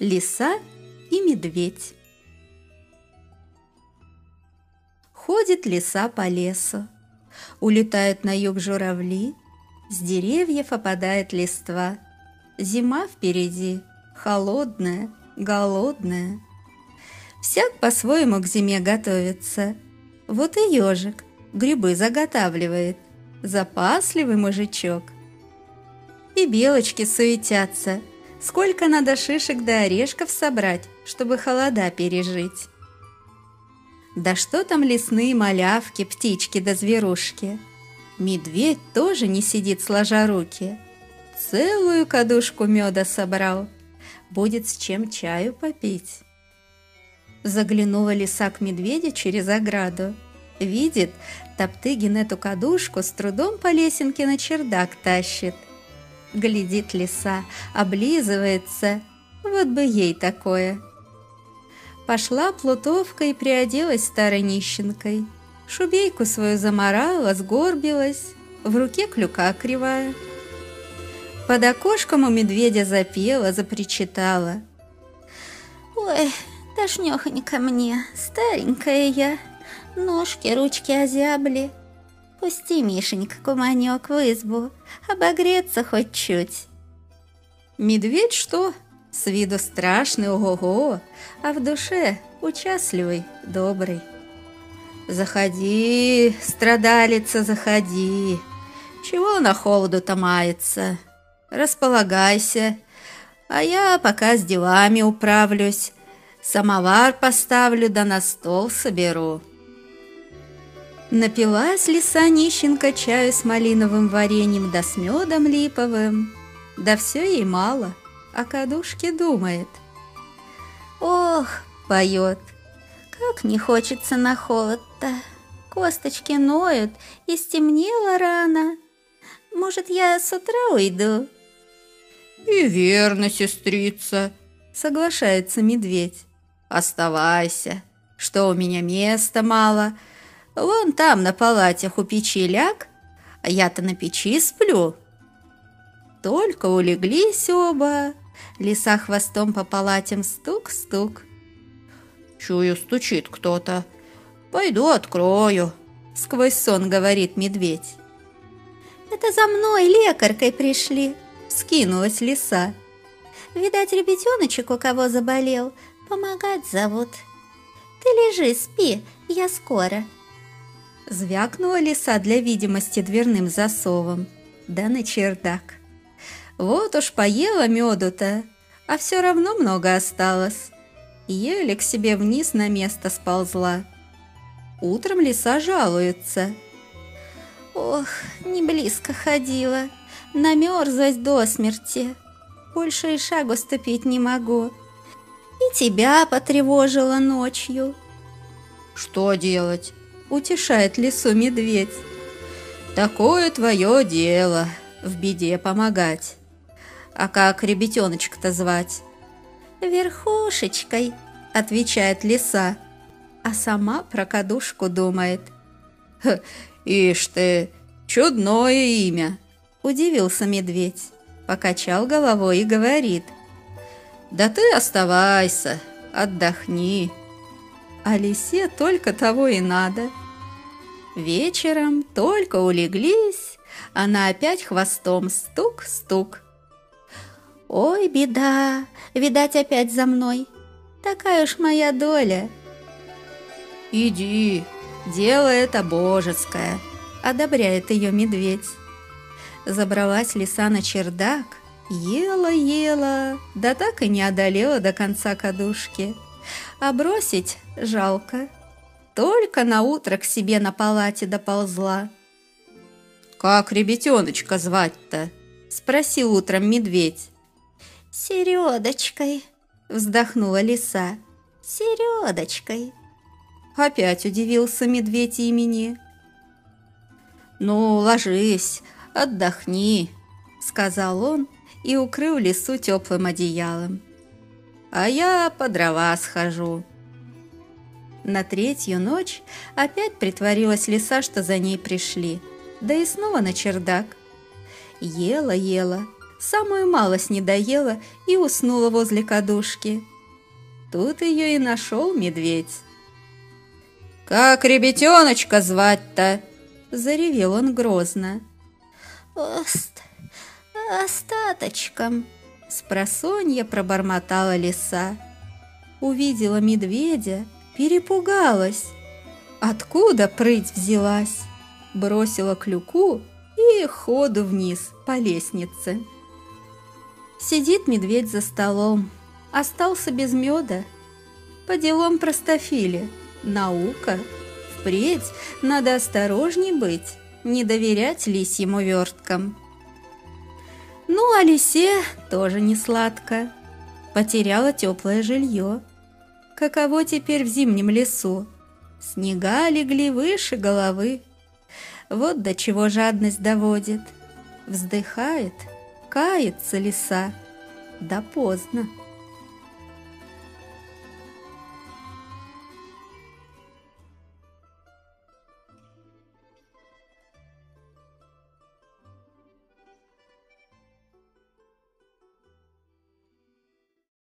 Лиса и медведь. Ходит лиса по лесу. Улетают на юг журавли, С деревьев опадает листва. Зима впереди, холодная, голодная. Всяк по-своему к зиме готовится. Вот и ежик грибы заготавливает, Запасливый мужичок. И белочки суетятся – Сколько надо шишек да орешков собрать, чтобы холода пережить? Да что там лесные малявки, птички да зверушки? Медведь тоже не сидит сложа руки. Целую кадушку меда собрал. Будет с чем чаю попить. Заглянула лиса к медведю через ограду. Видит, Топтыгин эту кадушку с трудом по лесенке на чердак тащит – Глядит лиса, облизывается. Вот бы ей такое. Пошла плутовка и приоделась старой нищенкой. Шубейку свою заморала, сгорбилась, в руке клюка кривая. Под окошком у медведя запела, запричитала. «Ой, тошнёхонько мне, старенькая я, ножки, ручки озябли, Пусти, Мишенька, куманек в избу, обогреться хоть чуть. Медведь что? С виду страшный, ого-го, а в душе участливый, добрый. Заходи, страдалица, заходи. Чего на холоду-то мается? Располагайся, а я пока с делами управлюсь. Самовар поставлю да на стол соберу. Напилась лиса нищенка чаю с малиновым вареньем да с медом липовым. Да все ей мало, о кадушке думает. Ох, поет, как не хочется на холод-то. Косточки ноют, и стемнело рано. Может, я с утра уйду? И верно, сестрица, соглашается медведь. Оставайся, что у меня места мало — Вон там на палатях у печи ляг, а я-то на печи сплю. Только улеглись оба, лиса хвостом по палатям стук-стук. Чую, стучит кто-то. Пойду открою, сквозь сон говорит медведь. Это за мной лекаркой пришли, скинулась лиса. Видать, ребятеночек у кого заболел, помогать зовут. Ты лежи, спи, я скоро. Звякнула лиса для видимости дверным засовом, да на чердак. Вот уж поела меду-то, а все равно много осталось. Еле к себе вниз на место сползла. Утром лиса жалуется. «Ох, не близко ходила, намерзлась до смерти. Больше и шагу ступить не могу. И тебя потревожила ночью». «Что делать?» Утешает лису медведь. Такое твое дело, в беде помогать. А как ребятеночка-то звать? Верхушечкой, отвечает лиса, а сама про кадушку думает. Ишь ты, чудное имя, удивился медведь, покачал головой и говорит. Да ты оставайся, отдохни. А лисе только того и надо – Вечером только улеглись, она опять хвостом стук-стук. «Ой, беда! Видать, опять за мной! Такая уж моя доля!» «Иди, дело это божеское!» — одобряет ее медведь. Забралась лиса на чердак, ела-ела, да так и не одолела до конца кадушки. А бросить жалко только на утро к себе на палате доползла. «Как ребятеночка звать-то?» – спросил утром медведь. «Середочкой», – вздохнула лиса. «Середочкой». Опять удивился медведь имени. «Ну, ложись, отдохни», – сказал он и укрыл лису теплым одеялом. «А я по дрова схожу». На третью ночь опять притворилась лиса, что за ней пришли, да и снова на чердак. Ела-ела, самую малость не доела и уснула возле кадушки. Тут ее и нашел медведь. «Как ребятеночка звать-то?» — заревел он грозно. «Ост... остаточком», — спросонья пробормотала лиса. Увидела медведя, перепугалась. Откуда прыть взялась? Бросила клюку и ходу вниз по лестнице. Сидит медведь за столом, остался без меда. По делам простофили, наука. Впредь надо осторожней быть, не доверять лисьим уверткам. Ну, а лисе тоже не сладко. Потеряла теплое жилье. Каково теперь в зимнем лесу? Снега легли выше головы. Вот до чего жадность доводит. Вздыхает, кается лиса. Да поздно.